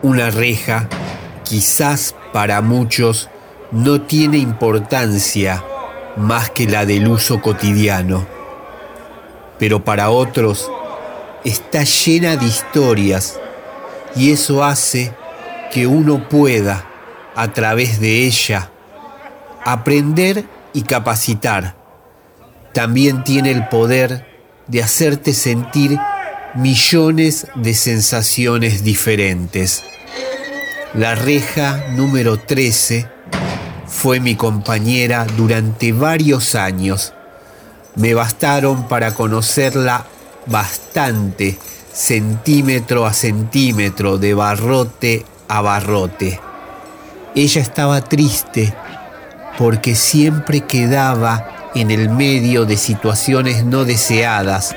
Una reja, quizás para muchos, no tiene importancia más que la del uso cotidiano, pero para otros está llena de historias y eso hace que uno pueda, a través de ella, aprender y capacitar. También tiene el poder de hacerte sentir millones de sensaciones diferentes. La reja número 13 fue mi compañera durante varios años. Me bastaron para conocerla bastante, centímetro a centímetro, de barrote a barrote. Ella estaba triste porque siempre quedaba en el medio de situaciones no deseadas,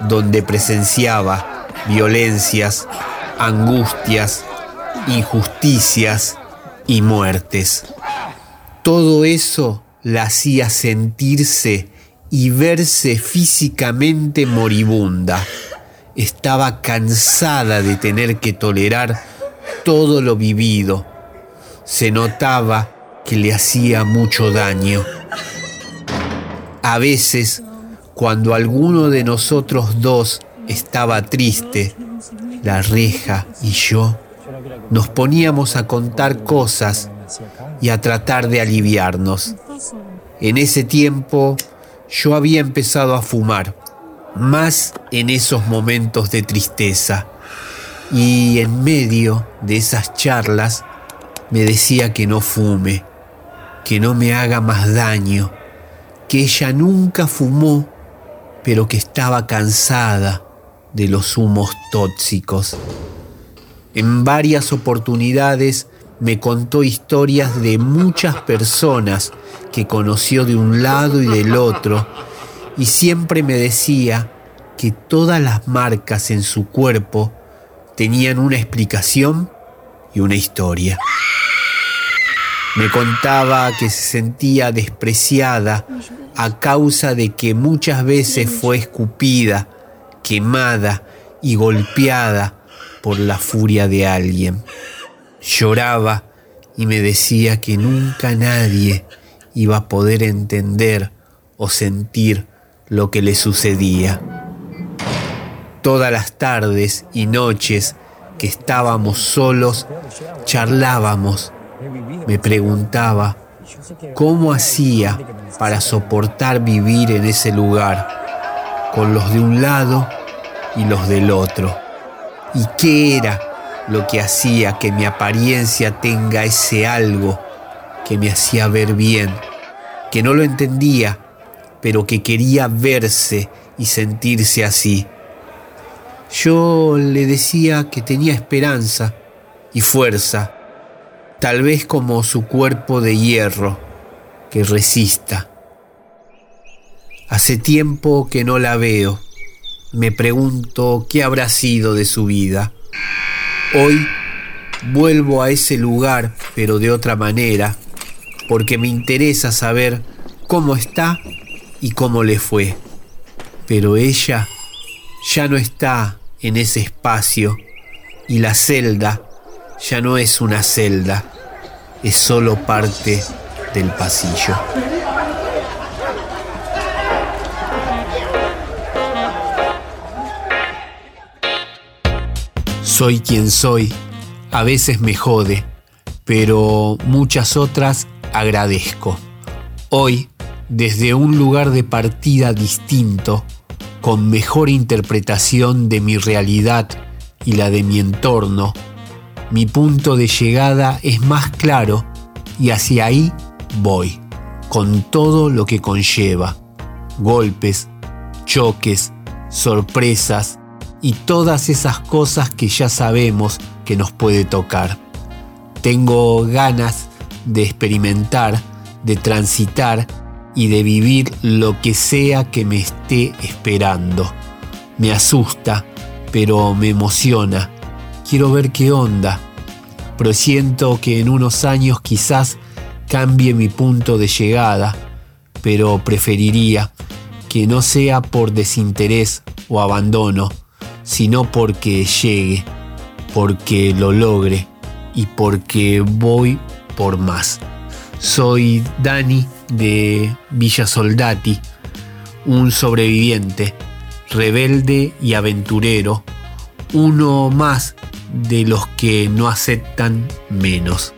donde presenciaba violencias, angustias, injusticias y muertes. Todo eso la hacía sentirse y verse físicamente moribunda. Estaba cansada de tener que tolerar todo lo vivido. Se notaba que le hacía mucho daño. A veces, cuando alguno de nosotros dos estaba triste, la reja y yo, nos poníamos a contar cosas y a tratar de aliviarnos. En ese tiempo yo había empezado a fumar, más en esos momentos de tristeza. Y en medio de esas charlas me decía que no fume, que no me haga más daño, que ella nunca fumó, pero que estaba cansada de los humos tóxicos. En varias oportunidades me contó historias de muchas personas que conoció de un lado y del otro y siempre me decía que todas las marcas en su cuerpo tenían una explicación y una historia. Me contaba que se sentía despreciada a causa de que muchas veces fue escupida, quemada y golpeada por la furia de alguien. Lloraba y me decía que nunca nadie iba a poder entender o sentir lo que le sucedía. Todas las tardes y noches que estábamos solos, charlábamos. Me preguntaba cómo hacía para soportar vivir en ese lugar, con los de un lado y los del otro. ¿Y qué era lo que hacía que mi apariencia tenga ese algo que me hacía ver bien, que no lo entendía, pero que quería verse y sentirse así. Yo le decía que tenía esperanza y fuerza, tal vez como su cuerpo de hierro, que resista. Hace tiempo que no la veo. Me pregunto qué habrá sido de su vida. Hoy vuelvo a ese lugar, pero de otra manera, porque me interesa saber cómo está y cómo le fue. Pero ella ya no está en ese espacio y la celda ya no es una celda, es solo parte del pasillo. Soy quien soy, a veces me jode, pero muchas otras agradezco. Hoy, desde un lugar de partida distinto, con mejor interpretación de mi realidad y la de mi entorno, mi punto de llegada es más claro y hacia ahí voy, con todo lo que conlleva, golpes, choques, sorpresas, y todas esas cosas que ya sabemos que nos puede tocar. Tengo ganas de experimentar, de transitar y de vivir lo que sea que me esté esperando. Me asusta, pero me emociona. Quiero ver qué onda. Presiento que en unos años quizás cambie mi punto de llegada, pero preferiría que no sea por desinterés o abandono, sino porque llegue, porque lo logre y porque voy por más. Soy Dani de Villa Soldati, un sobreviviente, rebelde y aventurero, uno más de los que no aceptan menos.